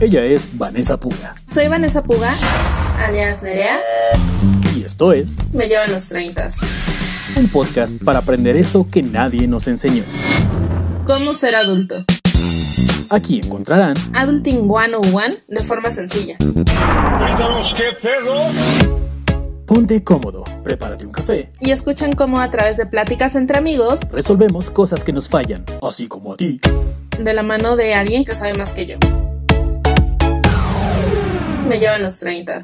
Ella es Vanessa Puga. Soy Vanessa Puga, alias Nerea. Y esto es Me llevan los 30. Un podcast para aprender eso que nadie nos enseñó. ¿Cómo ser adulto? Aquí encontrarán Adulting 101 de forma sencilla. qué pedo. Ponte cómodo, prepárate un café. Y escuchen cómo a través de pláticas entre amigos Resolvemos cosas que nos fallan, así como a ti. De la mano de alguien que sabe más que yo. Me llevan los 30.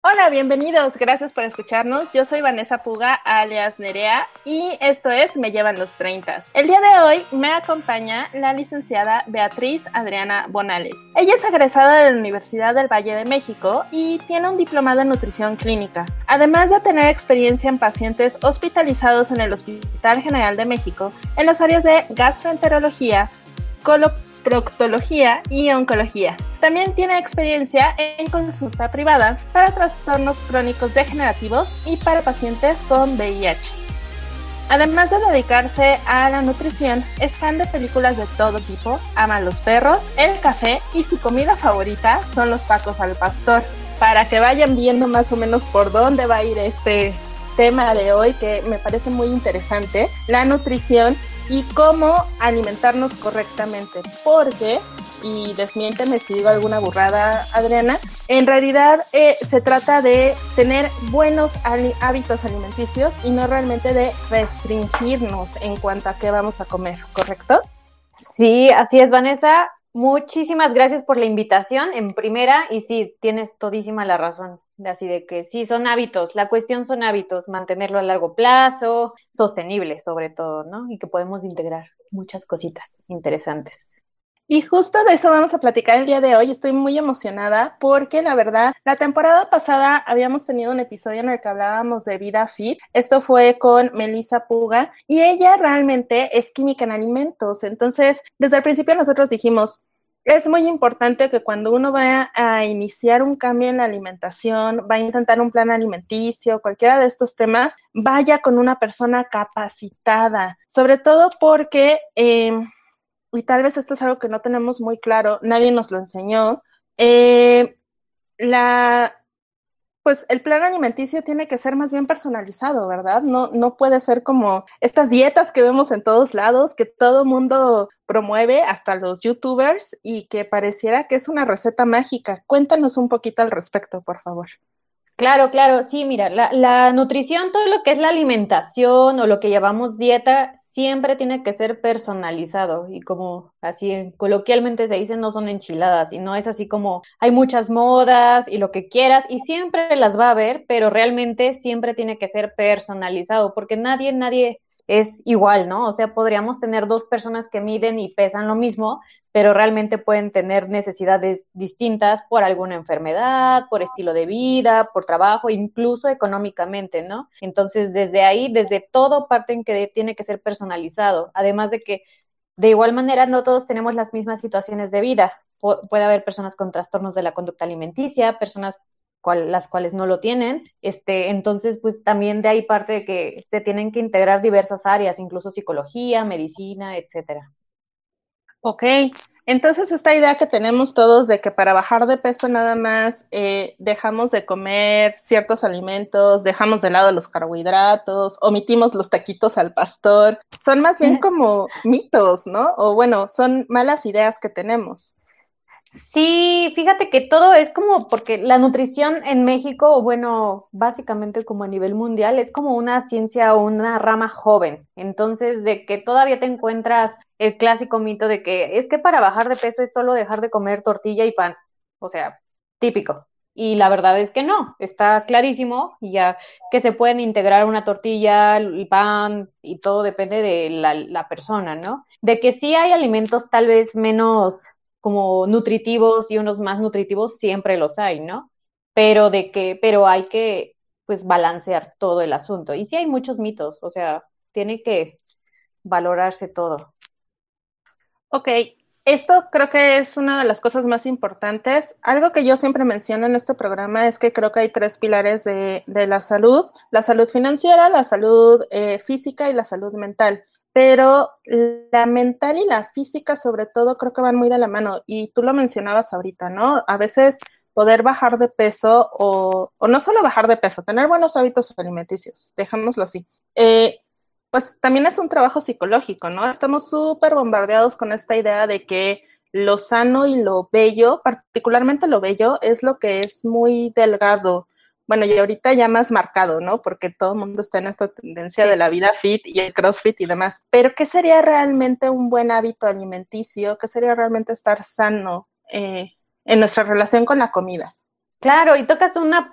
Hola, bienvenidos. Gracias por escucharnos. Yo soy Vanessa Puga, alias Nerea, y esto es Me llevan los 30. El día de hoy me acompaña la licenciada Beatriz Adriana Bonales. Ella es egresada de la Universidad del Valle de México y tiene un diplomado en nutrición clínica. Además de tener experiencia en pacientes hospitalizados en el Hospital General de México en las áreas de gastroenterología, coloproctología y oncología. También tiene experiencia en consulta privada para trastornos crónicos degenerativos y para pacientes con VIH. Además de dedicarse a la nutrición, es fan de películas de todo tipo, ama los perros, el café y su comida favorita son los tacos al pastor. Para que vayan viendo más o menos por dónde va a ir este tema de hoy que me parece muy interesante, la nutrición y cómo alimentarnos correctamente. Porque, y desmiénteme si digo alguna burrada, Adriana, en realidad eh, se trata de tener buenos hábitos alimenticios y no realmente de restringirnos en cuanto a qué vamos a comer, ¿correcto? Sí, así es, Vanessa. Muchísimas gracias por la invitación en primera y sí, tienes todísima la razón. Así de que sí, son hábitos. La cuestión son hábitos, mantenerlo a largo plazo, sostenible sobre todo, ¿no? Y que podemos integrar muchas cositas interesantes. Y justo de eso vamos a platicar el día de hoy. Estoy muy emocionada porque la verdad, la temporada pasada habíamos tenido un episodio en el que hablábamos de vida fit. Esto fue con Melissa Puga y ella realmente es química en alimentos. Entonces, desde el principio nosotros dijimos, es muy importante que cuando uno va a iniciar un cambio en la alimentación, va a intentar un plan alimenticio, cualquiera de estos temas, vaya con una persona capacitada, sobre todo porque... Eh, y tal vez esto es algo que no tenemos muy claro, nadie nos lo enseñó, eh, la, pues el plan alimenticio tiene que ser más bien personalizado, ¿verdad? No, no puede ser como estas dietas que vemos en todos lados, que todo mundo promueve, hasta los youtubers, y que pareciera que es una receta mágica. Cuéntanos un poquito al respecto, por favor. Claro, claro, sí, mira, la, la nutrición, todo lo que es la alimentación o lo que llamamos dieta, siempre tiene que ser personalizado y como así coloquialmente se dice, no son enchiladas y no es así como hay muchas modas y lo que quieras y siempre las va a haber, pero realmente siempre tiene que ser personalizado porque nadie, nadie es igual, ¿no? O sea, podríamos tener dos personas que miden y pesan lo mismo, pero realmente pueden tener necesidades distintas por alguna enfermedad, por estilo de vida, por trabajo, incluso económicamente, ¿no? Entonces, desde ahí, desde todo parten que tiene que ser personalizado, además de que de igual manera no todos tenemos las mismas situaciones de vida. Pu puede haber personas con trastornos de la conducta alimenticia, personas cual, las cuales no lo tienen. Este, entonces, pues también de ahí parte de que se tienen que integrar diversas áreas, incluso psicología, medicina, etcétera. Ok, entonces esta idea que tenemos todos de que para bajar de peso nada más eh, dejamos de comer ciertos alimentos, dejamos de lado los carbohidratos, omitimos los taquitos al pastor, son más bien como mitos, ¿no? O bueno, son malas ideas que tenemos. Sí, fíjate que todo es como porque la nutrición en México, o bueno, básicamente como a nivel mundial, es como una ciencia o una rama joven. Entonces, de que todavía te encuentras el clásico mito de que es que para bajar de peso es solo dejar de comer tortilla y pan. O sea, típico. Y la verdad es que no, está clarísimo, ya que se pueden integrar una tortilla, el pan y todo depende de la, la persona, ¿no? De que sí hay alimentos tal vez menos como nutritivos y unos más nutritivos, siempre los hay, ¿no? Pero de que, pero hay que pues balancear todo el asunto. Y sí hay muchos mitos, o sea, tiene que valorarse todo. Ok, esto creo que es una de las cosas más importantes. Algo que yo siempre menciono en este programa es que creo que hay tres pilares de, la salud, la salud financiera, la salud eh, física y la salud mental. pero la mental y la física sobre todo creo que van muy de la mano y tú lo mencionabas ahorita, ¿no? A veces poder bajar de peso o, o no solo bajar de peso, tener buenos hábitos alimenticios, dejémoslo así. Eh, pues también es un trabajo psicológico, ¿no? Estamos súper bombardeados con esta idea de que lo sano y lo bello, particularmente lo bello, es lo que es muy delgado. Bueno, y ahorita ya más marcado, ¿no? Porque todo el mundo está en esta tendencia de la vida fit y el crossfit y demás. Pero, ¿qué sería realmente un buen hábito alimenticio? ¿Qué sería realmente estar sano eh, en nuestra relación con la comida? Claro, y tocas una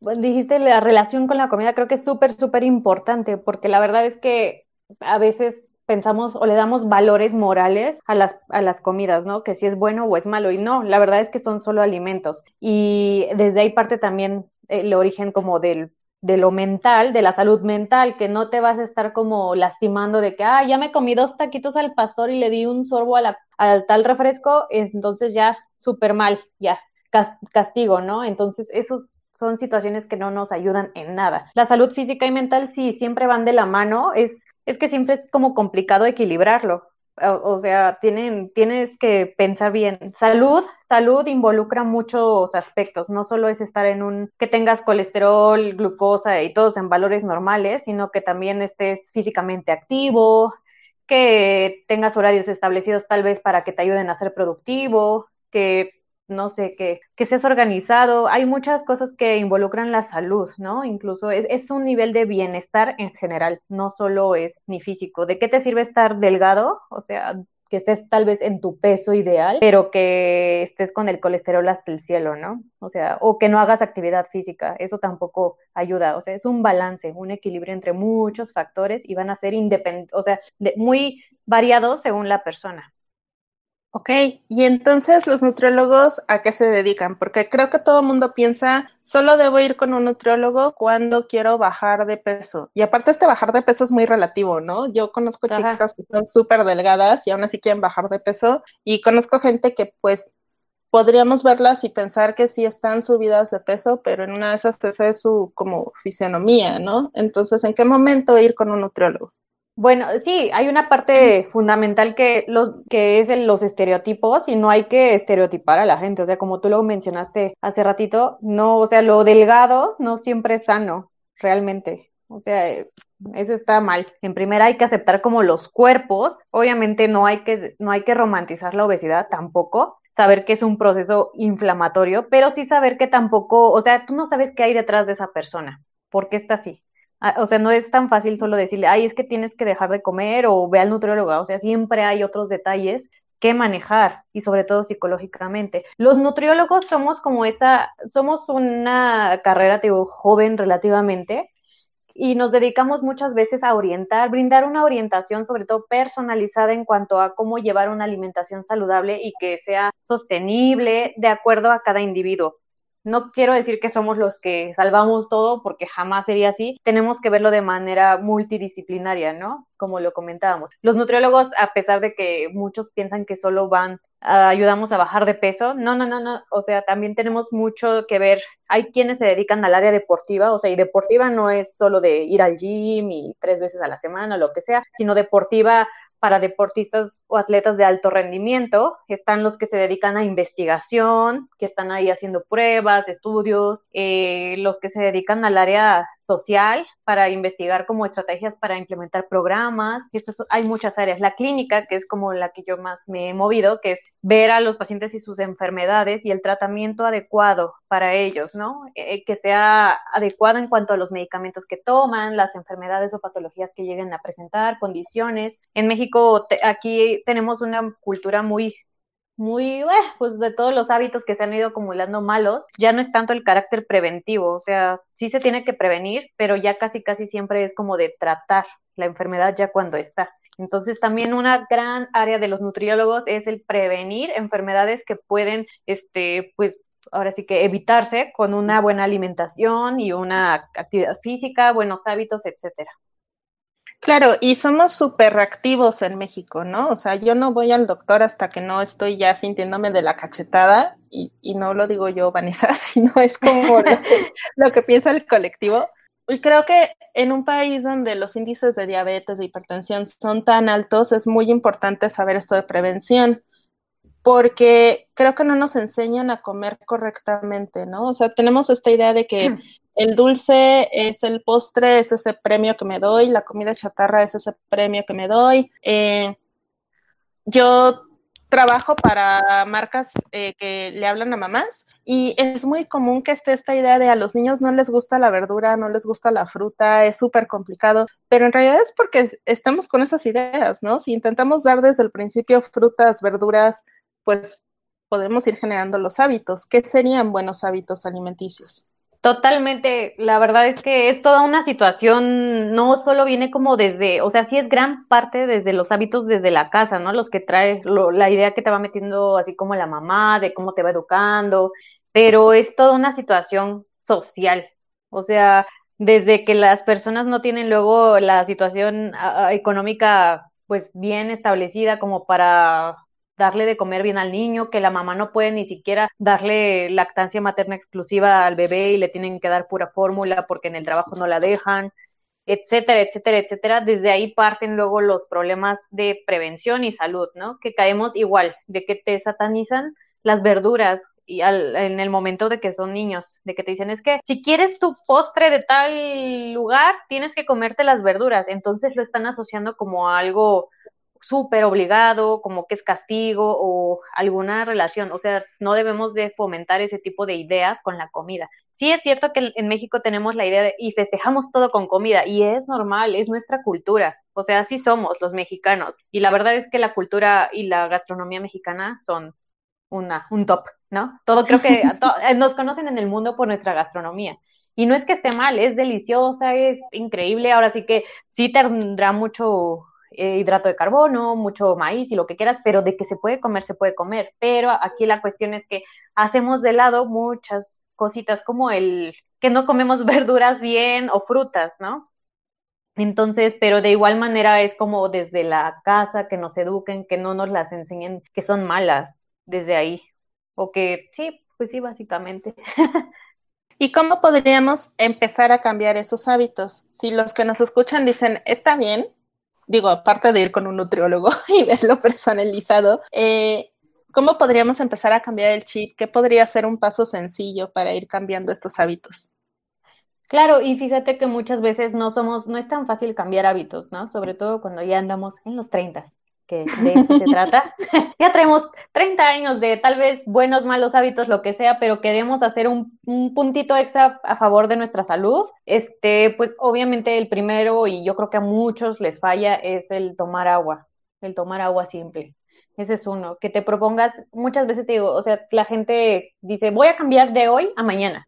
dijiste la relación con la comida, creo que es súper, súper importante, porque la verdad es que a veces pensamos o le damos valores morales a las, a las comidas, ¿no? Que si es bueno o es malo. Y no, la verdad es que son solo alimentos. Y desde ahí parte también el origen como del de lo mental, de la salud mental, que no te vas a estar como lastimando de que, ah, ya me comí dos taquitos al pastor y le di un sorbo a la, al tal refresco, entonces ya súper mal, ya castigo, ¿no? Entonces, esos son situaciones que no nos ayudan en nada. La salud física y mental sí, siempre van de la mano, es, es que siempre es como complicado equilibrarlo. O, sea, tienes que pensar bien. Salud, salud involucra muchos aspectos. No solo es estar en un que tengas colesterol, glucosa y todos en valores normales, sino que también estés físicamente activo, que tengas horarios establecidos tal vez para que te ayuden a ser productivo, que no sé, que, que seas organizado. Hay muchas cosas que involucran la salud, ¿no? Incluso es, es, un nivel de bienestar en general, no solo es ni físico. ¿De qué te sirve estar delgado? O sea, que estés tal vez en tu peso ideal, pero que estés con el colesterol hasta el cielo, ¿no? O sea, o que no hagas actividad física, eso tampoco ayuda, o sea, es un balance, un equilibrio entre muchos factores y van a ser independientes, o sea, muy variados según la persona. Ok, y entonces los nutriólogos a qué se dedican? Porque creo que todo el mundo piensa, solo debo ir con un nutriólogo cuando quiero bajar de peso. Y aparte este bajar de peso es muy relativo, ¿no? Yo conozco chicas que son súper delgadas y aún así quieren bajar de peso y conozco gente que pues podríamos verlas y pensar que sí están subidas de peso, pero en una de esas esa es su como fisionomía, ¿no? Entonces, ¿en qué momento ir con un nutriólogo? Bueno, sí, hay una parte fundamental que, lo, que es los estereotipos y no hay que estereotipar a la gente. O sea, como tú lo mencionaste hace ratito, no, o sea, lo delgado no siempre es sano, realmente. O sea, eso está mal. En primera hay que aceptar como los cuerpos. Obviamente no hay que, no hay que romantizar la obesidad tampoco. Saber que es un proceso inflamatorio, pero sí saber que tampoco, o sea, tú no sabes qué hay detrás de esa persona. ¿Por qué está así? Ah, o sea, no es tan fácil solo decirle, ay, es que tienes que dejar de comer o ve al nutriólogo, o sea, siempre hay otros detalles que manejar y sobre todo psicológicamente. Los nutriólogos somos como esa, somos una carrera digo, joven relativamente y nos dedicamos muchas veces a orientar, brindar una orientación sobre todo personalizada en cuanto a cómo llevar una alimentación saludable y que sea sostenible de acuerdo a cada individuo. No quiero decir que somos los que salvamos todo, porque jamás sería así. Tenemos que verlo de manera multidisciplinaria, ¿no? Como lo comentábamos. Los nutriólogos, a pesar de que muchos piensan que solo van, ayudamos a bajar de peso, no, no, no, no. O sea, también tenemos mucho que ver. Hay quienes se dedican al área deportiva, o sea, y deportiva no es solo de ir al gym y tres veces a la semana, lo que sea, sino deportiva para deportistas o atletas de alto rendimiento, están los que se dedican a investigación, que están ahí haciendo pruebas, estudios, eh, los que se dedican al área social para investigar como estrategias para implementar programas. Y estas, hay muchas áreas. La clínica, que es como la que yo más me he movido, que es ver a los pacientes y sus enfermedades y el tratamiento adecuado para ellos, ¿no? Eh, eh, que sea adecuado en cuanto a los medicamentos que toman, las enfermedades o patologías que lleguen a presentar, condiciones. En México, aquí tenemos una cultura muy muy, pues de todos los hábitos que se han ido acumulando malos, ya no es tanto el carácter preventivo, o sea, sí se tiene que prevenir, pero ya casi, casi siempre es como de tratar la enfermedad ya cuando está. Entonces también una gran área de los nutriólogos es el prevenir enfermedades que pueden, este, pues ahora sí que evitarse con una buena alimentación y una actividad física, buenos hábitos, etcétera. Claro, y somos súper reactivos en México, ¿no? O sea, yo no voy al doctor hasta que no estoy ya sintiéndome de la cachetada, y, y no lo digo yo, Vanessa, sino es como lo que, piensa el colectivo. Y creo que en un país donde los índices de diabetes, de hipertensión son tan altos, es muy importante saber esto de prevención, porque creo que no nos enseñan a comer correctamente, ¿no? O sea, tenemos esta idea de que el dulce es el postre, es ese premio que me doy, la comida chatarra es ese premio que me doy. Eh, yo trabajo para marcas eh, que le hablan a mamás y es muy común que esté esta idea de a los niños no les gusta la verdura, no les gusta la fruta, es súper complicado, pero en realidad es porque estamos con esas ideas, ¿no? Si intentamos dar desde el principio frutas, verduras, pues podemos ir generando los hábitos. ¿Qué serían buenos hábitos alimenticios? Totalmente, la verdad es que es toda una situación, no solo viene como desde, o sea, sí es gran parte desde los hábitos desde la casa, ¿no? Los que trae, la idea que te va metiendo así como la mamá, de cómo te va educando, pero es toda una situación social, o sea, desde que las personas no tienen luego la situación económica pues bien establecida como para darle de comer bien al niño, que la mamá no puede ni siquiera darle lactancia materna exclusiva al bebé y le tienen que dar pura fórmula porque en el trabajo no la dejan, etcétera, etcétera, etcétera. Desde ahí parten luego los problemas de prevención y salud, ¿no? Que caemos igual, de que te satanizan las verduras y en el momento de que son niños, de que te dicen es que si quieres tu postre de tal lugar, tienes que comerte las verduras. Entonces lo están asociando como algo súper obligado, como que es castigo o alguna relación. O sea, no debemos de fomentar ese tipo de ideas con la comida. Sí es cierto que en México tenemos la idea de y festejamos todo con comida y es normal, es nuestra cultura. O sea, así somos los mexicanos. Y la verdad es que la cultura y la gastronomía mexicana son una, un top, ¿no? Todo creo que eh, nos conocen en el mundo por nuestra gastronomía. Y no es que esté mal, es deliciosa, es increíble. Ahora sí que sí tendrá mucho hidrato de carbono, mucho maíz y lo que quieras, pero de que se puede comer, se puede comer. Pero aquí la cuestión es que hacemos de lado muchas cositas como el que no comemos verduras bien o frutas, ¿no? Entonces, pero de igual manera es como desde la casa que nos eduquen, que no nos las enseñen que son malas desde ahí. O que sí, pues sí, básicamente. ¿Y cómo podríamos empezar a cambiar esos hábitos? Si los que nos escuchan dicen, está bien, digo, aparte de ir con un nutriólogo y verlo personalizado, eh, ¿cómo podríamos empezar a cambiar el chip? ¿Qué podría ser un paso sencillo para ir cambiando estos hábitos? Claro, y fíjate que muchas veces no somos, no es tan fácil cambiar hábitos, ¿no? Sobre todo cuando ya andamos en los 30 que de esto se trata. ya traemos 30 años de tal vez buenos, malos hábitos, lo que sea, pero queremos hacer un, un, puntito extra a favor de nuestra salud. Este, pues obviamente el primero, y yo creo que a muchos les falla, es el tomar agua, el tomar agua simple. Ese es uno, que te propongas, muchas veces te digo, o sea, la gente dice, voy a cambiar de hoy a mañana.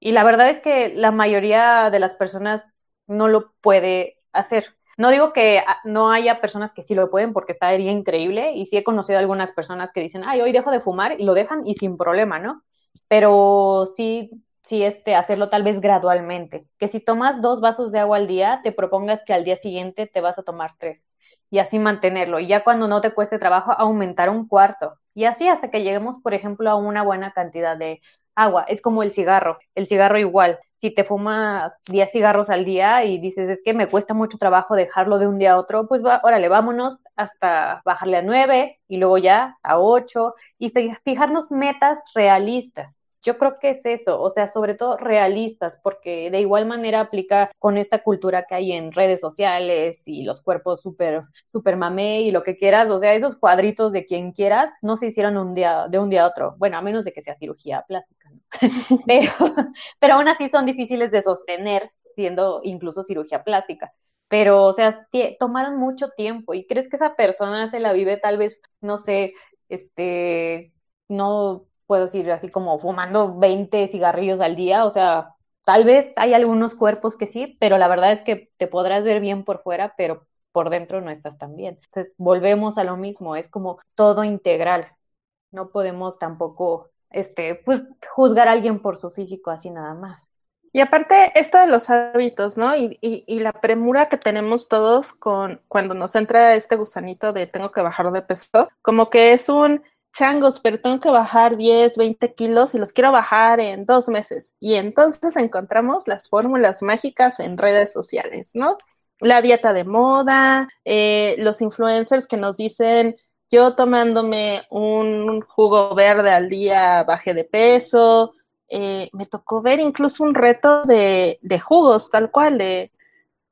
Y la verdad es que la mayoría de las personas no lo puede hacer. No digo que ah, no haya personas que sí lo pueden porque está increíble y sí he conocido algunas personas que dicen, ay, hoy dejo de fumar y lo dejan y sin problema, ¿no? Pero sí, sí, este, hacerlo tal vez gradualmente. Que si tomas dos vasos de agua al día, te propongas que al día siguiente te vas a tomar tres y así mantenerlo. Y ya cuando no te cueste trabajo, aumentar un cuarto. Y así hasta que lleguemos, por ejemplo, a una buena cantidad de agua. Es como el cigarro. El cigarro igual si te fumas 10 cigarros al día y dices, es que me cuesta mucho trabajo dejarlo de un día a otro, pues va, órale, vámonos hasta bajarle a 9 y luego ya a 8 y fijarnos metas realistas. Yo creo que es eso, o sea, sobre todo realistas, porque de igual manera aplica con esta cultura que hay en redes sociales y los cuerpos súper, súper mamé y lo que quieras, o sea, esos cuadritos de quien quieras no se hicieron un día, de un día a otro, bueno, a menos de que sea cirugía plástica, ¿no? pero, pero aún así son difíciles de sostener siendo incluso cirugía plástica pero, o sea, tomaron mucho tiempo y crees que esa persona se la vive tal vez, no sé, este, no puedo decir así como fumando 20 cigarrillos al día, o sea, tal vez hay algunos cuerpos que sí, pero la verdad es que te podrás ver bien por fuera, pero por dentro no estás tan bien. Entonces, volvemos a lo mismo, es como todo integral. No podemos tampoco, este, pues, juzgar a alguien por su físico así nada más. Y aparte, esto de los hábitos, ¿no? Y, y, y, la premura que tenemos todos con cuando nos entra este gusanito de tengo que bajar de peso, como que es un changos, pero tengo que bajar 10, 20 kilos y los quiero bajar en dos meses. Y entonces encontramos las fórmulas mágicas en redes sociales, ¿no? La dieta de moda, eh, los influencers que nos dicen, yo tomándome un jugo verde al día bajé de peso. Eh, me tocó ver incluso un reto de, de jugos, tal cual, de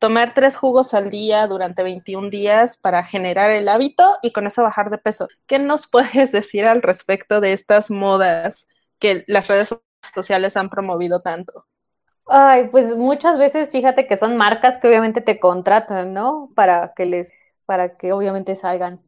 tomar tres jugos al día durante 21 días para generar el hábito y con eso bajar de peso. ¿Qué nos puedes decir al respecto de estas modas que las redes sociales han promovido tanto? Ay, pues muchas veces fíjate que son marcas que obviamente te contratan, ¿no? Para que les, para que obviamente salgan,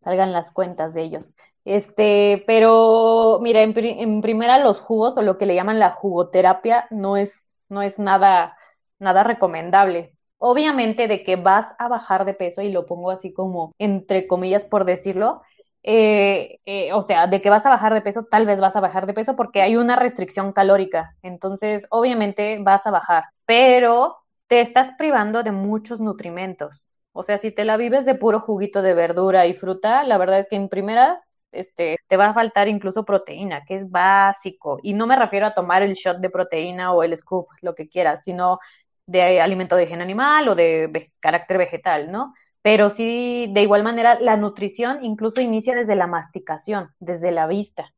salgan las cuentas de ellos. Este, pero mira, en, en primera los jugos o lo que le llaman la jugoterapia no es, no es nada, nada recomendable obviamente de que vas a bajar de peso, y lo pongo así como entre comillas por decirlo, eh, eh, o sea, de que vas a bajar de peso, tal vez vas a bajar de peso porque hay una restricción calórica, entonces obviamente vas a bajar, pero te estás privando de muchos nutrimentos. O sea, si te la vives de puro juguito de verdura y fruta, la verdad es que en primera este, te va a faltar incluso proteína, que es básico. Y no me refiero a tomar el shot de proteína o el scoop, lo que quieras, sino de alimento de origen animal o de carácter vegetal, ¿no? Pero sí, de igual manera, la nutrición incluso inicia desde la masticación, desde la vista.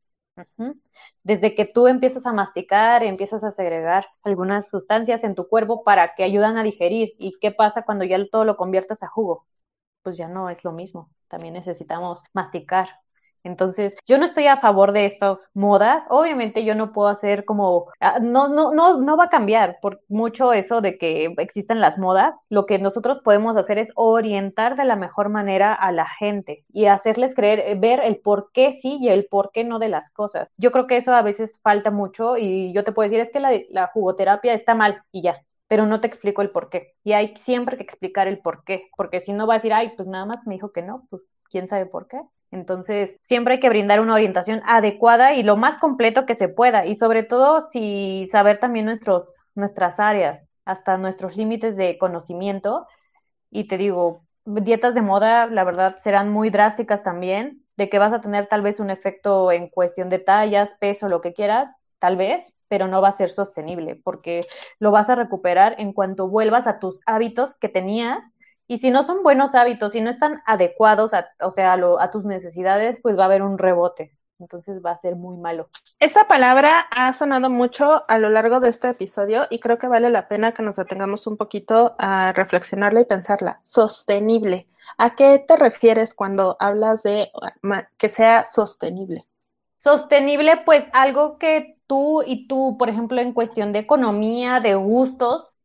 Desde que tú empiezas a masticar, empiezas a segregar algunas sustancias en tu cuerpo para que ayudan a digerir. ¿Y qué pasa cuando ya todo lo conviertas a jugo? Pues ya no es lo mismo. También necesitamos masticar, entonces, yo no estoy a favor de estas modas. Obviamente yo no puedo hacer como, ah, no, no, no, no va a cambiar por mucho eso de que existen las modas. Lo que nosotros podemos hacer es orientar de la mejor manera a la gente y hacerles creer, eh, ver el por qué sí y el por qué no de las cosas. Yo creo que eso a veces falta mucho y yo te puedo decir es que la, la jugoterapia está mal y ya, pero no te explico el por qué. Y hay siempre que explicar el por qué, porque si no va a decir, ay, pues nada más me dijo que no, pues quién sabe por qué. Entonces, siempre hay que brindar una orientación adecuada y lo más completo que se pueda. Y sobre todo, si saber también nuestros, nuestras áreas, hasta nuestros límites de conocimiento. Y te digo, dietas de moda, la verdad, serán muy drásticas también, de que vas a tener tal vez un efecto en cuestión de tallas, peso, lo que quieras, tal vez, pero no va a ser sostenible, porque lo vas a recuperar en cuanto vuelvas a tus hábitos que tenías y si no son buenos hábitos, si no están adecuados, a, o sea, a, tus necesidades, pues va a haber un rebote. Entonces va a ser muy malo. Esta palabra ha sonado mucho a lo largo de este episodio y creo que vale la pena que nos atengamos un poquito a reflexionarla y pensarla. Sostenible. ¿A qué te refieres cuando hablas de que sea sostenible? Sostenible, pues algo que tú y tú, por ejemplo, en cuestión de economía, de gustos,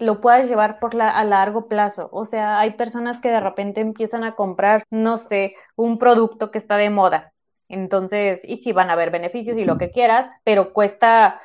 lo puedas llevar por la, a largo plazo. O sea, hay personas que de repente empiezan a comprar, no sé, un producto que está de moda. Entonces, y si van a haber beneficios y lo que quieras, pero cuesta,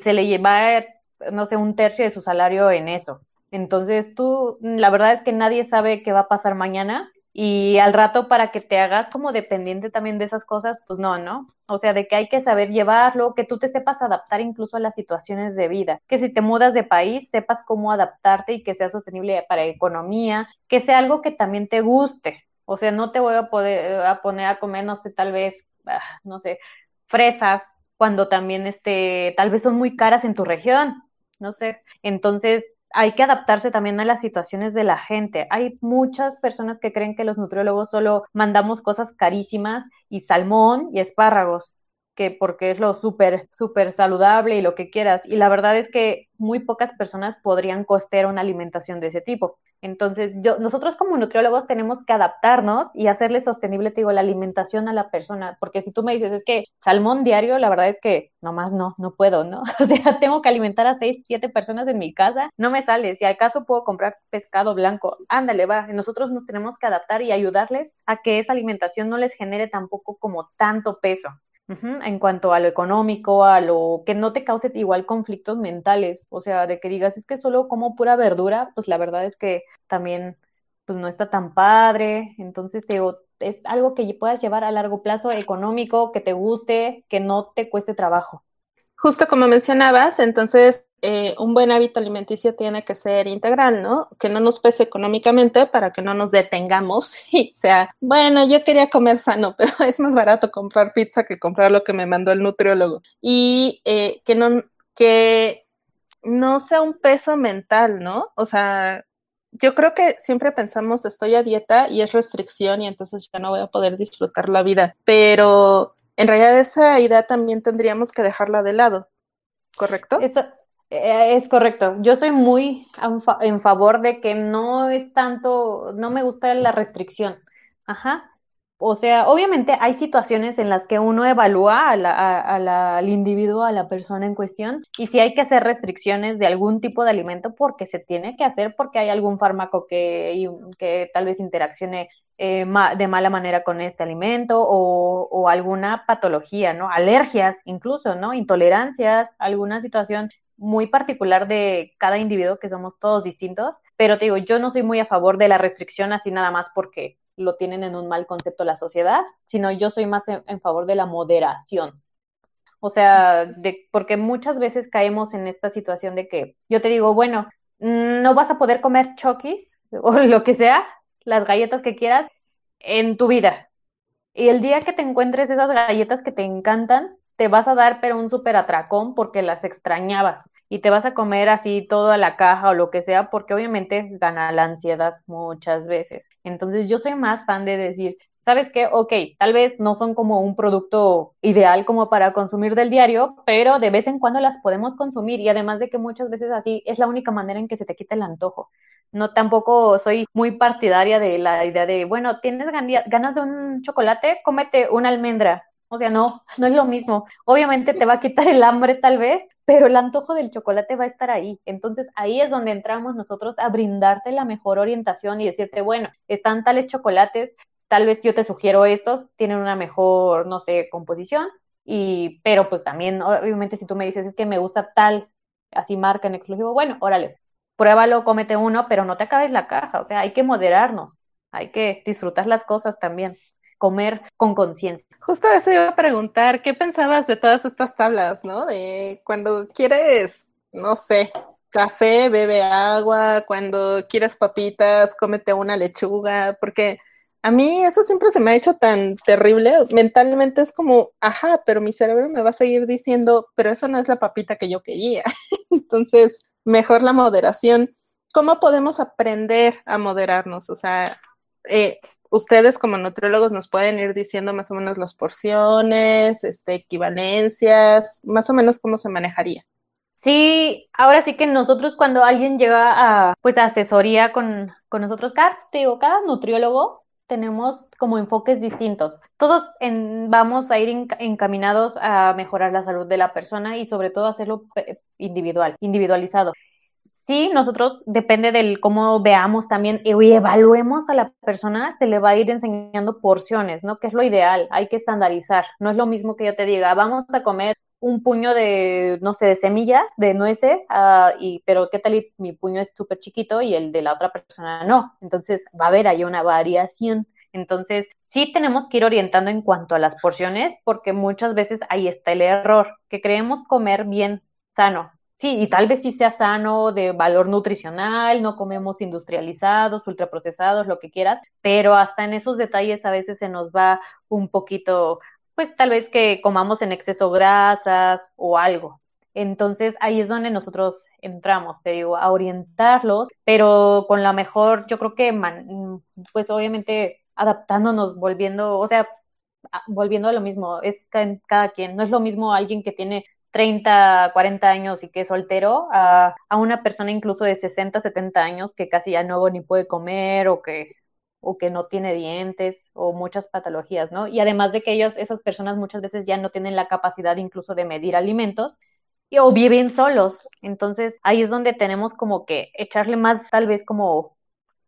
se le lleva, no sé, un tercio de su salario en eso. Entonces, tú, la verdad es que nadie sabe qué va a pasar mañana y al rato para que te hagas como dependiente también de esas cosas, pues no, ¿no? O sea, de que hay que saber llevarlo, que tú te sepas adaptar incluso a las situaciones de vida, que si te mudas de país, sepas cómo adaptarte y que sea sostenible para economía, que sea algo que también te guste. O sea, no te voy a poder a poner a comer, no sé, tal vez, ah, no sé, fresas, cuando también este, tal vez son muy caras en tu región, no sé. Entonces, hay que adaptarse también a las situaciones de la gente. Hay muchas personas que creen que los nutriólogos solo mandamos cosas carísimas y salmón y espárragos, que porque es lo súper, súper saludable y lo que quieras. Y la verdad es que muy pocas personas podrían costear una alimentación de ese tipo. Entonces, yo, nosotros como nutriólogos tenemos que adaptarnos y hacerle sostenible, te digo, la alimentación a la persona, porque si tú me dices, es que salmón diario, la verdad es que nomás no, no puedo, ¿no? O sea, tengo que alimentar a seis, siete personas en mi casa, no me sale. Si acaso puedo comprar pescado blanco, ándale, va. Nosotros nos tenemos que adaptar y ayudarles a que esa alimentación no les genere tampoco como tanto peso. En cuanto a lo económico, a lo que no te cause igual conflictos mentales, o sea, de que digas es que solo como pura verdura, pues la verdad es que también pues no está tan padre, entonces te es algo que puedas llevar a largo plazo económico, que te guste, que no te cueste trabajo. Justo como mencionabas, entonces eh, un buen hábito alimenticio tiene que ser integral, ¿no? Que no nos pese económicamente para que no nos detengamos y sea, bueno, yo quería comer sano, pero es más barato comprar pizza que comprar lo que me mandó el nutriólogo. Y eh, que no, que no sea un peso mental, ¿no? O sea, yo creo que siempre pensamos estoy a dieta y es restricción y entonces ya no voy a poder disfrutar la vida, pero en realidad esa idea también tendríamos que dejarla de lado, ¿correcto? Eso es correcto. Yo soy muy en favor de que no es tanto, no me gusta la restricción. Ajá. O sea, obviamente hay situaciones en las que uno evalúa al individuo, a la persona en cuestión, y si hay que hacer restricciones de algún tipo de alimento porque se tiene que hacer porque hay algún fármaco que, que tal vez interaccione eh, de mala manera con este alimento o, o, alguna patología, ¿no? Alergias incluso, ¿no? Intolerancias, alguna situación muy particular de cada individuo, que somos todos distintos, pero te digo, yo no soy muy a favor de la restricción así nada más porque lo tienen en un mal concepto la sociedad, sino yo soy más en, favor de la moderación. O sea, porque muchas veces caemos en esta situación de que yo te digo, bueno, mm, no vas a poder comer chokis o lo que sea, las galletas que quieras en tu vida. Y el día que te encuentres esas galletas que te encantan, te vas a dar pero un súper atracón porque las extrañabas y te vas a comer así toda la caja o lo que sea, porque obviamente gana la ansiedad muchas veces. Entonces yo soy más fan de decir, ¿sabes qué? Ok, tal vez no son como un producto ideal como para consumir del diario, pero de vez en cuando las podemos consumir y además de que muchas veces así es la única manera en que se te quita el antojo. No tampoco soy muy partidaria de la idea de, bueno, tienes ganas de un chocolate, cómete una almendra. O sea, no, no es lo mismo. Obviamente te va a quitar el hambre tal vez, pero el antojo del chocolate va a estar ahí. Entonces ahí es donde entramos nosotros a brindarte la mejor orientación y decirte, bueno, están tales chocolates, tal vez yo te sugiero estos, tienen una mejor, no sé, composición, y, pero pues también, obviamente, si tú me dices, es que me gusta tal, así marca en exclusivo, bueno, órale, pruébalo, cómete uno, pero no te acabes la caja, o sea, hay que moderarnos, hay que disfrutar las cosas también comer con conciencia. Justo eso iba a preguntar, ¿qué pensabas de todas estas tablas, no? De cuando quieres, no sé, café, bebe agua, cuando quieres papitas, cómete una lechuga, porque a mí eso siempre se me ha hecho tan terrible, mentalmente es como, ajá, pero mi cerebro me va a seguir diciendo, pero eso no es la papita que yo quería. Entonces, mejor la moderación. ¿Cómo podemos aprender a moderarnos? O sea, eh, ustedes como nutriólogos nos pueden ir diciendo más o menos las porciones, este, equivalencias, más o menos cómo se manejaría. Sí, ahora sí que nosotros cuando alguien llega a pues asesoría con, con nosotros, cada, te digo, cada nutriólogo tenemos como enfoques distintos. Todos vamos a ir encaminados a mejorar la salud de la persona y sobre todo hacerlo eh, individual, individualizado sí, nosotros, depende del cómo veamos también y evaluemos a la persona, se le va a ir enseñando porciones, ¿no? Que es lo ideal, hay que estandarizar. No es lo mismo que yo te diga, vamos a comer un puño de, no sé, de semillas, de nueces, uh, y, pero qué tal mi puño es súper chiquito y el de la otra persona no. Entonces va a haber ahí una variación. Entonces, sí tenemos que ir orientando en cuanto a las porciones, porque muchas veces ahí está el error, que creemos comer bien sano, Sí, y tal vez sí sea sano, de valor nutricional, no comemos industrializados, ultraprocesados, lo que quieras, pero hasta en esos detalles a veces se nos va un poquito, pues tal vez que comamos en exceso grasas o algo. Entonces ahí es donde nosotros entramos, te digo, a orientarlos, pero con la mejor, yo creo que, pues obviamente adaptándonos, volviendo, o sea, volviendo a lo mismo, es cada quien, no es lo mismo alguien que tiene 30, 40 años y que es soltero, a, una persona incluso de 60, 70 años que casi ya no ni puede comer o que, o que no tiene dientes o muchas patologías, ¿no? Y además de que ellos, esas personas muchas veces ya no tienen la capacidad incluso de medir alimentos y, o viven solos. Entonces ahí es donde tenemos como que echarle más tal vez como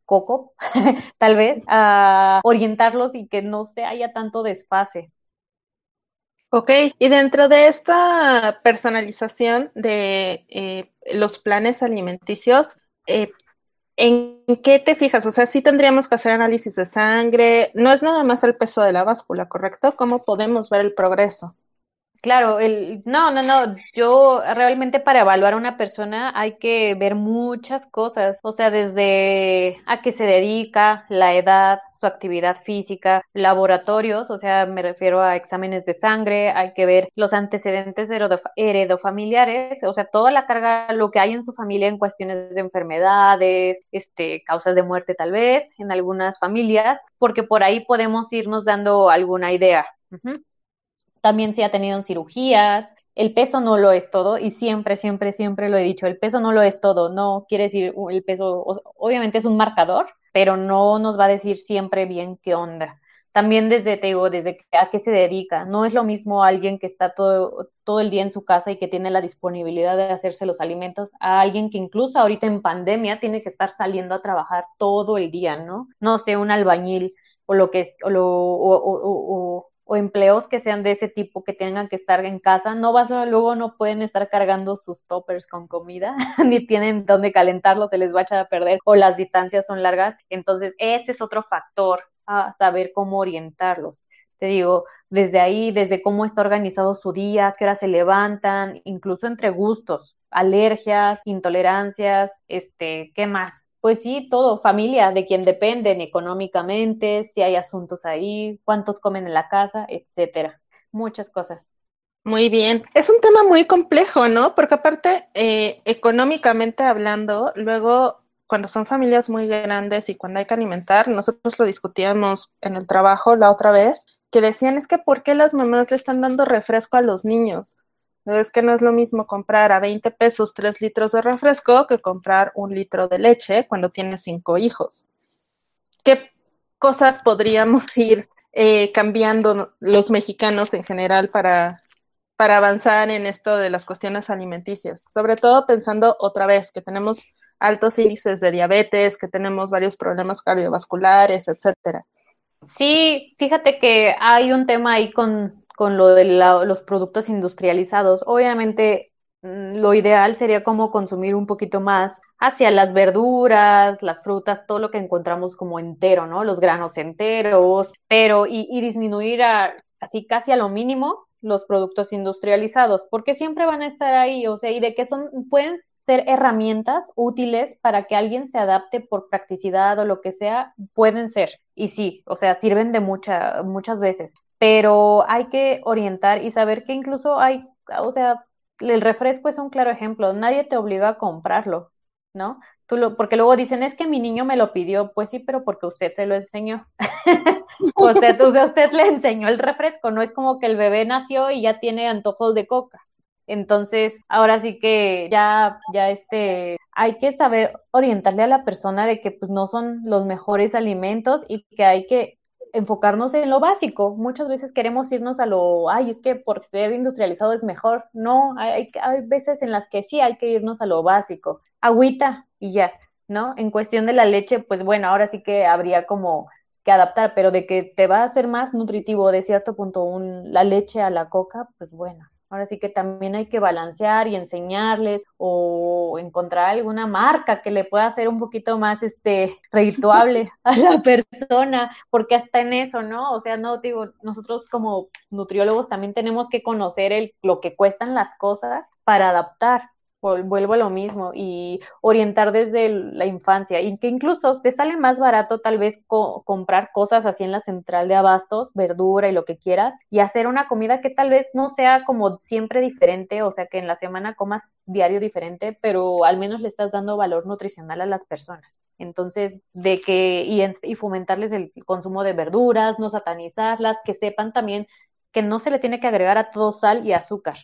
coco, tal vez, a orientarlos y que no se haya tanto desfase. Ok, y dentro de esta personalización de eh, los planes alimenticios, eh, ¿en qué te fijas? O sea, sí tendríamos que hacer análisis de sangre, no es nada más el peso de la báscula, ¿correcto? ¿Cómo podemos ver el progreso? Claro, el, no, no, no, yo realmente para evaluar a una persona hay que ver muchas cosas, o sea, desde a qué se dedica, la edad, su actividad física, laboratorios, o sea, me refiero a exámenes de sangre, hay que ver los antecedentes heredofamiliares, o sea, toda la carga, lo que hay en su familia en cuestiones de enfermedades, este, causas de muerte tal vez, en algunas familias, porque por ahí podemos irnos dando alguna idea. También si ha tenido cirugías, el peso no lo es todo y siempre, siempre, siempre lo he dicho, el peso no lo es todo, no quiere decir el peso, obviamente es un marcador, pero no nos va a decir siempre bien qué onda. También desde, te digo, desde a qué se dedica. No es lo mismo alguien que está todo, todo el día en su casa y que tiene la disponibilidad de hacerse los alimentos a alguien que incluso ahorita en pandemia tiene que estar saliendo a trabajar todo el día, ¿no? No sé, un albañil o lo que es, o, lo, o, o empleos que sean de ese tipo que tengan que estar en casa, no vas luego no pueden estar cargando sus toppers con comida, ni tienen dónde calentarlo, se les va a echar a perder o las distancias son largas, entonces ese es otro factor a saber cómo orientarlos. Te digo, desde ahí, desde cómo está organizado su día, qué hora se levantan, incluso entre gustos, alergias, intolerancias, este, ¿qué más? Pues sí, todo, familia, de quien dependen económicamente, si hay asuntos ahí, cuántos comen en la casa, etcétera. Muchas cosas. Muy bien. Es un tema muy complejo, ¿no? Porque aparte, eh, económicamente hablando, luego, cuando son familias muy grandes y cuando hay que alimentar, nosotros lo discutíamos en el trabajo la otra vez, que decían es que ¿por qué las mamás le están dando refresco a los niños? Es que no es lo mismo comprar a 20 pesos 3 litros de refresco que comprar un litro de leche cuando tienes cinco hijos. ¿Qué cosas podríamos ir eh, cambiando los mexicanos en general para, para avanzar en esto de las cuestiones alimenticias? Sobre todo pensando otra vez que tenemos altos índices de diabetes, que tenemos varios problemas cardiovasculares, etcétera. Sí, fíjate que hay un tema ahí con con lo de los productos industrializados. Obviamente, mm, lo ideal sería como consumir un poquito más hacia las verduras, las frutas, todo lo que encontramos como entero, ¿no? Los granos enteros, pero y, disminuir así casi a lo mínimo los productos industrializados, porque siempre van a estar ahí, o sea, y de que son, pueden ser herramientas útiles para que alguien se adapte por practicidad o lo que sea, pueden ser. Y sí, o sea, sirven de mucha, muchas veces pero hay que orientar y saber que incluso hay, o sea, el refresco es un claro ejemplo, nadie te obliga a comprarlo, ¿no? Tú lo, porque luego dicen, es que mi niño me lo pidió, pues sí, pero porque usted se lo enseñó. usted, usted le enseñó el refresco, no es como que el bebé nació y ya tiene antojos de coca. Entonces, ahora sí que ya, ya este, hay que saber orientarle a la persona de que pues no son los mejores alimentos y que hay que enfocarnos en lo básico. Muchas veces queremos irnos a lo, ay, es que por ser industrializado es mejor. No, hay, hay veces en las que sí hay que irnos a lo básico. Agüita y ya, ¿no? En cuestión de la leche, pues bueno, ahora sí que habría como que adaptar, pero de que te va a ser más nutritivo de cierto punto un, la leche a la coca, pues bueno, Ahora sí que también hay que balancear y enseñarles o encontrar alguna marca que le pueda hacer un poquito más este redituable a la persona, porque hasta en eso, ¿no? O sea, no digo, nosotros como nutriólogos también tenemos que conocer el, lo que cuestan las cosas para adaptar vuelvo a lo mismo y orientar desde la infancia y que incluso te sale más barato tal vez comprar cosas así en la central de abastos, verdura y lo que quieras y hacer una comida que tal vez no sea como siempre diferente, o sea que en la semana comas diario diferente, pero al menos le estás dando valor nutricional a las personas. Entonces, de que y, y fomentarles el consumo de verduras, no satanizarlas, que sepan también que no se le tiene que agregar a todo sal y azúcar.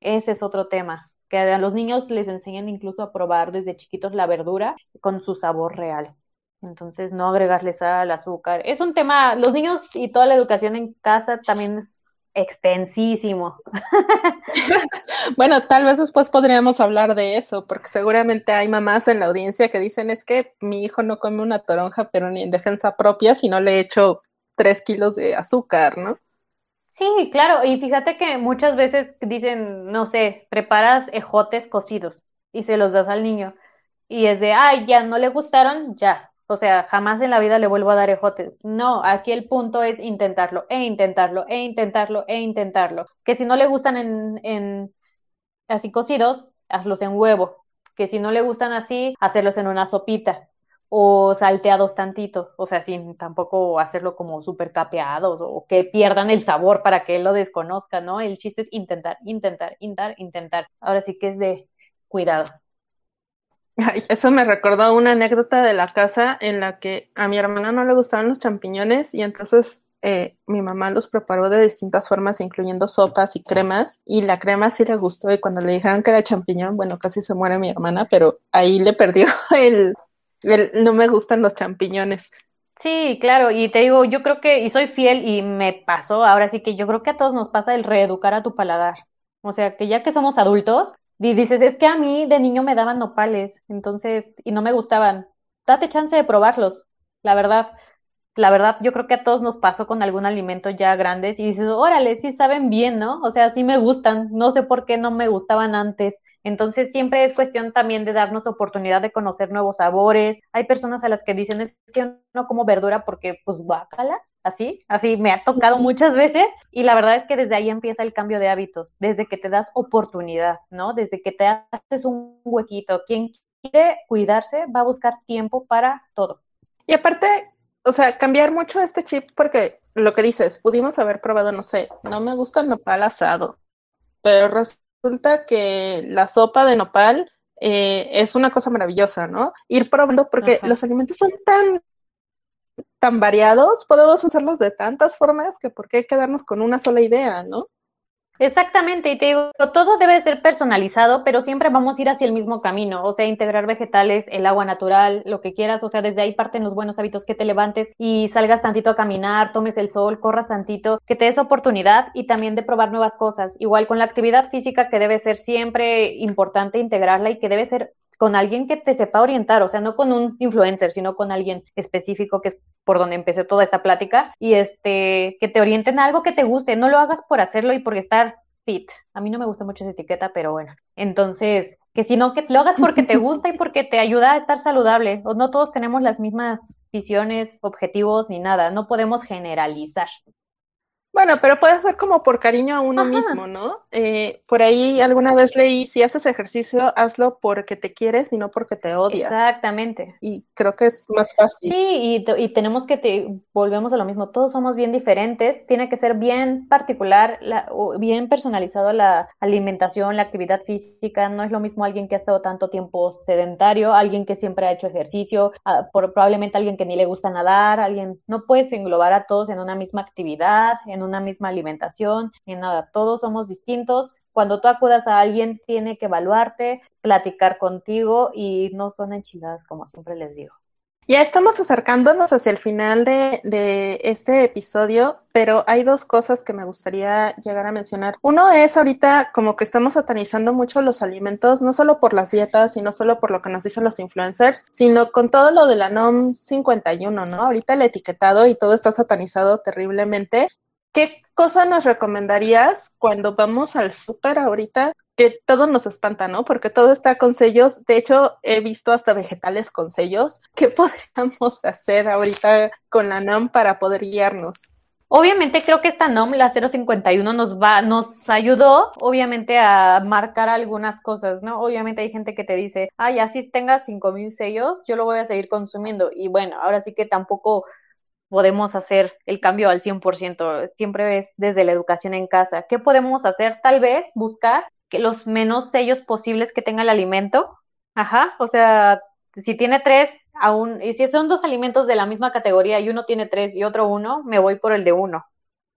Ese es otro tema que a los niños les enseñan incluso a probar desde chiquitos la verdura con su sabor real. Entonces, no agregarles al azúcar. Es un tema, los niños y toda la educación en casa también es extensísimo. bueno, tal vez después podríamos hablar de eso, porque seguramente hay mamás en la audiencia que dicen es que mi hijo no come una toronja, pero ni en defensa propia, si no le echo tres kilos de azúcar, ¿no? Sí, claro, y fíjate que muchas veces dicen, no sé, preparas ejotes cocidos y se los das al niño y es de, ay, ya no le gustaron, ya, O sea, jamás en la vida le vuelvo a dar ejotes. No, aquí el punto es intentarlo, e intentarlo, e intentarlo, e intentarlo. Que si no le gustan en, en así cocidos, hazlos en huevo. Que si no le gustan así, hacerlos en una sopita o salteados tantito, o sea, sin tampoco hacerlo como súper capeados o que pierdan el sabor para que él lo desconozca, ¿no? El chiste es intentar, intentar, intentar, intentar. Ahora sí que es de cuidado. Ay, eso me recordó una anécdota de la casa en la que a mi hermana no le gustaban los champiñones y entonces eh, mi mamá los preparó de distintas formas, incluyendo sopas y cremas, y la crema sí le gustó y cuando le dijeron que era champiñón, bueno, casi se muere mi hermana, pero ahí le perdió el, no me gustan los champiñones. Sí, claro, y te digo, yo creo que, y soy fiel y me pasó, ahora sí que yo creo que a todos nos pasa el reeducar a tu paladar. O sea, que ya que somos adultos, y dices, es que a mí de niño me daban nopales, entonces, y no me gustaban. Date chance de probarlos, la verdad. La verdad, yo creo que a todos nos pasó con algún alimento ya grandes y dices, órale, sí saben bien, ¿no? O sea, sí me gustan, no sé por qué no me gustaban antes. Entonces siempre es cuestión también de darnos oportunidad de conocer nuevos sabores. Hay personas a las que dicen es que no como verdura porque pues guácala, así, así me ha tocado muchas veces y la verdad es que desde ahí empieza el cambio de hábitos, desde que te das oportunidad, ¿no? Desde que te haces un huequito. Quien quiere cuidarse va a buscar tiempo para todo. Y aparte, o sea, cambiar mucho este chip porque lo que dices, pudimos haber probado, no sé, no me gusta el nopal asado, pero resulta que la sopa de nopal eh, es una cosa maravillosa, ¿no? Ir probando porque los alimentos son tan tan variados, podemos usarlos de tantas formas que por qué quedarnos con una sola idea, ¿no? Exactamente, y te digo, todo debe ser personalizado, pero siempre vamos a ir hacia el mismo camino, o sea, integrar vegetales, el agua natural, lo que quieras, o sea, desde ahí parten los buenos hábitos, que te levantes y salgas tantito a caminar, tomes el sol, corras tantito, que te des oportunidad y también de probar nuevas cosas. Igual con la actividad física que debe ser siempre importante integrarla y que debe ser con alguien que te sepa orientar, o sea, no con un influencer, sino con alguien específico que por donde empecé toda esta plática y este que te orienten a algo que te guste, no lo hagas por hacerlo y por estar fit. A mí no me gusta mucho esa etiqueta, pero bueno. Entonces, que sino que lo hagas porque te gusta y porque te ayuda a estar saludable. O no todos tenemos las mismas visiones, objetivos ni nada, no podemos generalizar. Bueno, pero puede ser como por cariño a uno mismo, ¿no? Eh, por ahí alguna vez leí, si haces ejercicio, hazlo porque te quieres y no porque te odias. Exactamente. Y creo que es más fácil. Sí, y, tenemos que, te, volvemos a lo mismo, todos somos bien diferentes, tiene que ser bien particular, la, bien personalizado la alimentación, la actividad física, no es lo mismo alguien que ha estado tanto tiempo sedentario, alguien que siempre ha hecho ejercicio, por, probablemente alguien que ni le gusta nadar, alguien, no puedes englobar a todos en una misma actividad, en una misma alimentación, ni nada, todos somos distintos. Cuando tú acudas a alguien, tiene que evaluarte, platicar contigo y no son enchiladas, como siempre les digo. Ya estamos acercándonos hacia el final de, de, este episodio, pero hay dos cosas que me gustaría llegar a mencionar. Uno es ahorita como que estamos satanizando mucho los alimentos, no solo por las dietas y no solo por lo que nos dicen los influencers, sino con todo lo de la NOM 51, ¿no? Ahorita el etiquetado y todo está satanizado terriblemente ¿Qué cosa nos recomendarías cuando vamos al súper ahorita? Que todo nos espanta, ¿no? Porque todo está con sellos. De hecho, he visto hasta vegetales con sellos. ¿Qué podríamos hacer ahorita con la NOM para poder guiarnos? Obviamente creo que esta NOM, la 051, nos va, nos ayudó, obviamente, a marcar algunas cosas, ¿no? Obviamente hay gente que te dice, ay, así tengas 5000 sellos, yo lo voy a seguir consumiendo. Y bueno, ahora sí que tampoco podemos hacer el cambio al 100%, siempre es desde la educación en casa. ¿Qué podemos hacer? Tal vez buscar que los menos sellos posibles que tenga el alimento. Ajá, o sea, si tiene tres, aún, y si son dos alimentos de la misma categoría y uno tiene tres y otro uno, me voy por el de uno.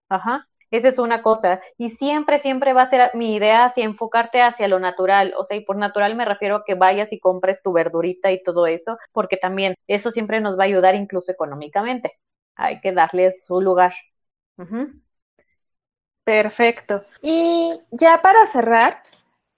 Ajá. Esa es una cosa. Y siempre, siempre va a ser mi idea hacia enfocarte hacia lo natural. O sea, y por natural me refiero a que vayas y compres tu verdurita y todo eso, porque también eso siempre nos va a ayudar incluso económicamente hay que darle su lugar. Perfecto. Y ya para cerrar,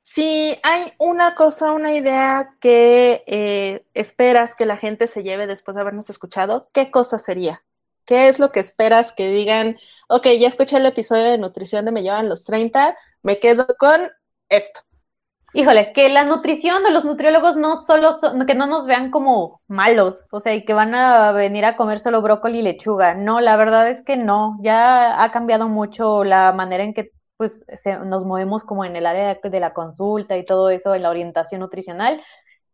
si hay una cosa, una idea que eh, esperas que la gente se lleve después de habernos escuchado, ¿qué cosa sería? ¿Qué es lo que esperas que digan, ok, ya escuché el episodio de nutrición de Me llevan los 30, me quedo con esto? Híjole, que la nutrición de los nutriólogos no solo son, que no nos vean como malos, o sea, y que van a venir a comer solo brócoli y lechuga. No, la verdad es que no. Ya ha cambiado mucho la manera en que pues nos movemos como en el área de la consulta y todo eso, en la orientación nutricional.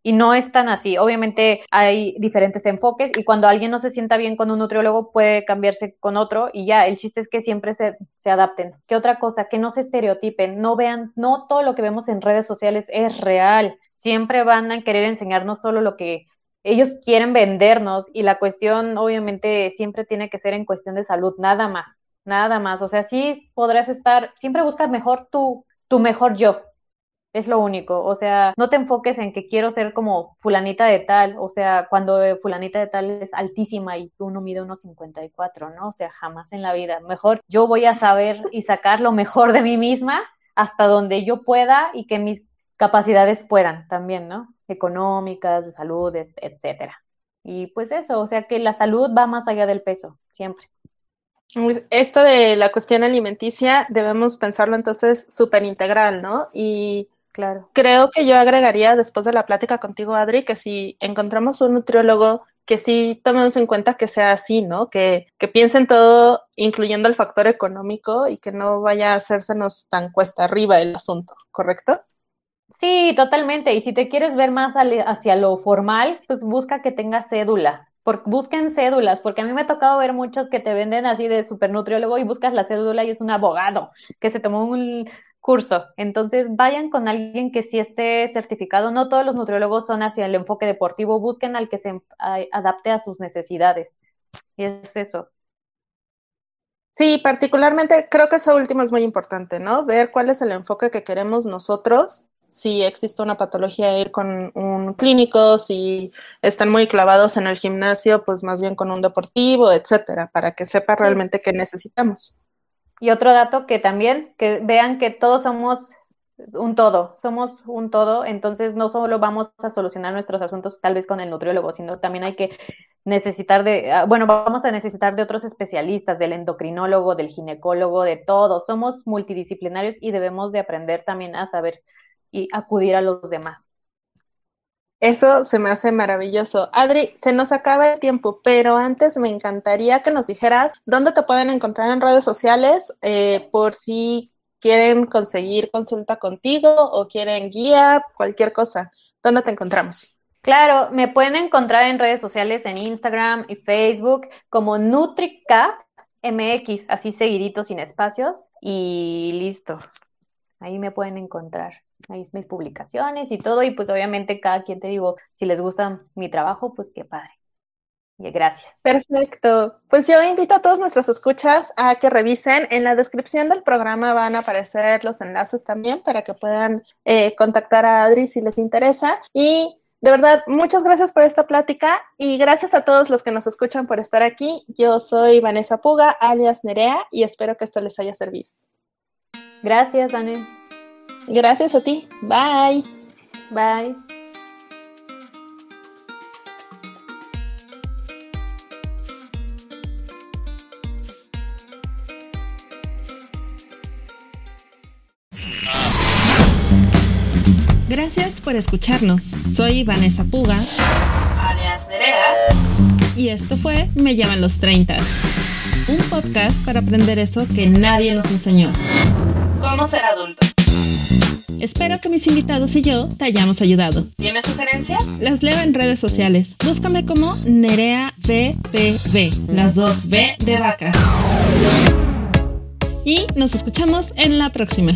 Y no es tan así. Obviamente hay diferentes enfoques y cuando alguien no se sienta bien con un nutriólogo puede cambiarse con otro y ya, el chiste es que siempre se, se adapten. ¿Qué otra cosa? Que no se estereotipen, no vean, no todo lo que vemos en redes sociales es real. Siempre van a querer enseñarnos solo lo que ellos quieren vendernos y la cuestión obviamente siempre tiene que ser en cuestión de salud, nada más, nada más. O sea, sí podrás estar, siempre busca mejor tu, tu mejor yo, es lo único, o sea, no te enfoques en que quiero ser como fulanita de tal, o sea, cuando fulanita de tal es altísima y uno mide unos 54, ¿no? O sea, jamás en la vida. Mejor yo voy a saber y sacar lo mejor de mí misma hasta donde yo pueda y que mis capacidades puedan también, ¿no? Económicas, de salud, etcétera. Y pues eso, o sea que la salud va más allá del peso, siempre. Esto de la cuestión alimenticia debemos pensarlo entonces súper integral, ¿no? Y Claro. Creo que yo agregaría después de la plática contigo, Adri, que si encontramos un nutriólogo que sí tomemos en cuenta que sea así, ¿no? Que, que piensen todo, incluyendo el factor económico y que no vaya a hacérsenos tan cuesta arriba el asunto, ¿correcto? Sí, totalmente. Y si te quieres ver más hacia lo formal, pues busca que tenga cédula. busquen cédulas, porque a mí me ha tocado ver muchos que te venden así de supernutriólogo y buscas la cédula y es un abogado que se tomó un, curso. Entonces, vayan con alguien que sí esté certificado. No todos los nutriólogos son hacia el enfoque deportivo. Busquen al que se adapte a sus necesidades. Y es eso. Sí, particularmente creo que eso último es muy importante, ¿no? Ver cuál es el enfoque que queremos nosotros. Si existe una patología, ir con un clínico, si están muy clavados en el gimnasio, pues más bien con un deportivo, etcétera, para que sepa realmente qué necesitamos. Y otro dato que también, que vean que todos somos un todo, somos un todo, entonces no solo vamos a solucionar nuestros asuntos tal vez con el nutriólogo, sino también hay que necesitar de, ah, bueno, vamos a necesitar de otros especialistas, del endocrinólogo, del ginecólogo, de todos, somos multidisciplinarios y debemos de aprender también a saber y acudir a los demás. Eso se me hace maravilloso. Adri, se nos acaba el tiempo, pero antes me encantaría que nos dijeras dónde te pueden encontrar en redes sociales eh, por si quieren conseguir consulta contigo o quieren guía, cualquier cosa. ¿Dónde te encontramos? Claro, me pueden encontrar en redes sociales, en Instagram y Facebook como NutriCap MX, así seguidito, sin espacios, y listo. Ahí me pueden encontrar ahí mis publicaciones y todo, y pues obviamente cada quien te digo, si les gusta mi trabajo, pues qué padre. Y gracias. Perfecto. Pues yo invito a todos nuestros escuchas a que revisen. En la descripción del programa van a aparecer los enlaces también para que puedan eh, contactar a Adri si les interesa. Y de verdad, muchas gracias por esta plática y gracias a todos los que nos escuchan por estar aquí. Yo soy Vanessa Puga, alias Nerea, y espero que esto les haya servido. Gracias, Vanessa. Gracias a ti. Bye. Bye. Gracias por escucharnos. Soy Vanessa Puga, alias Nerea, y esto fue Me llaman los 30, un podcast para aprender eso que nadie nos enseñó. ¿Cómo ser adulto? Espero que mis invitados y yo te hayamos ayudado. ¿Tienes sugerencias? Las leo en redes sociales. Búscame como Nerea VPV, las dos V de vaca. Y nos escuchamos en la próxima.